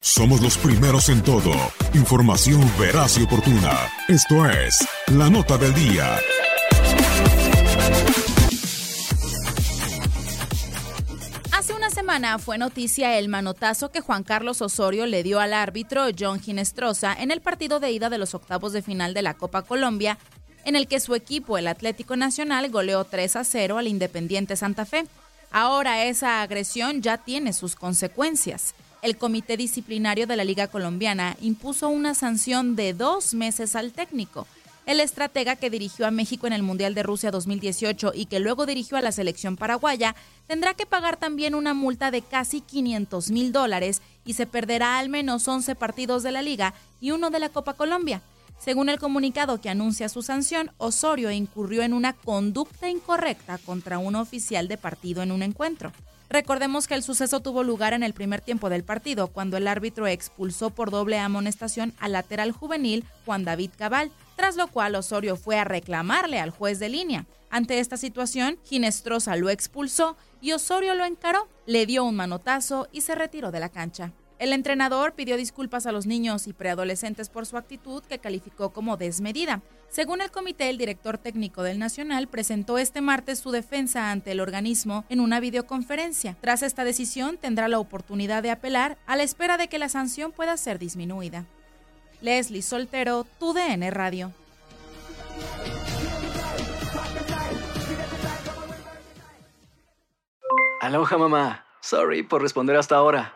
Somos los primeros en todo. Información veraz y oportuna. Esto es La Nota del Día. Hace una semana fue noticia el manotazo que Juan Carlos Osorio le dio al árbitro John Ginestrosa en el partido de ida de los octavos de final de la Copa Colombia, en el que su equipo, el Atlético Nacional, goleó 3 a 0 al Independiente Santa Fe. Ahora esa agresión ya tiene sus consecuencias. El Comité Disciplinario de la Liga Colombiana impuso una sanción de dos meses al técnico. El estratega que dirigió a México en el Mundial de Rusia 2018 y que luego dirigió a la selección paraguaya tendrá que pagar también una multa de casi 500 mil dólares y se perderá al menos 11 partidos de la liga y uno de la Copa Colombia. Según el comunicado que anuncia su sanción, Osorio incurrió en una conducta incorrecta contra un oficial de partido en un encuentro. Recordemos que el suceso tuvo lugar en el primer tiempo del partido, cuando el árbitro expulsó por doble amonestación al lateral juvenil Juan David Cabal, tras lo cual Osorio fue a reclamarle al juez de línea. Ante esta situación, Ginestrosa lo expulsó y Osorio lo encaró, le dio un manotazo y se retiró de la cancha. El entrenador pidió disculpas a los niños y preadolescentes por su actitud que calificó como desmedida. Según el comité, el director técnico del Nacional presentó este martes su defensa ante el organismo en una videoconferencia. Tras esta decisión, tendrá la oportunidad de apelar a la espera de que la sanción pueda ser disminuida. Leslie Soltero, TUDN Radio. Aloha mamá. Sorry por responder hasta ahora.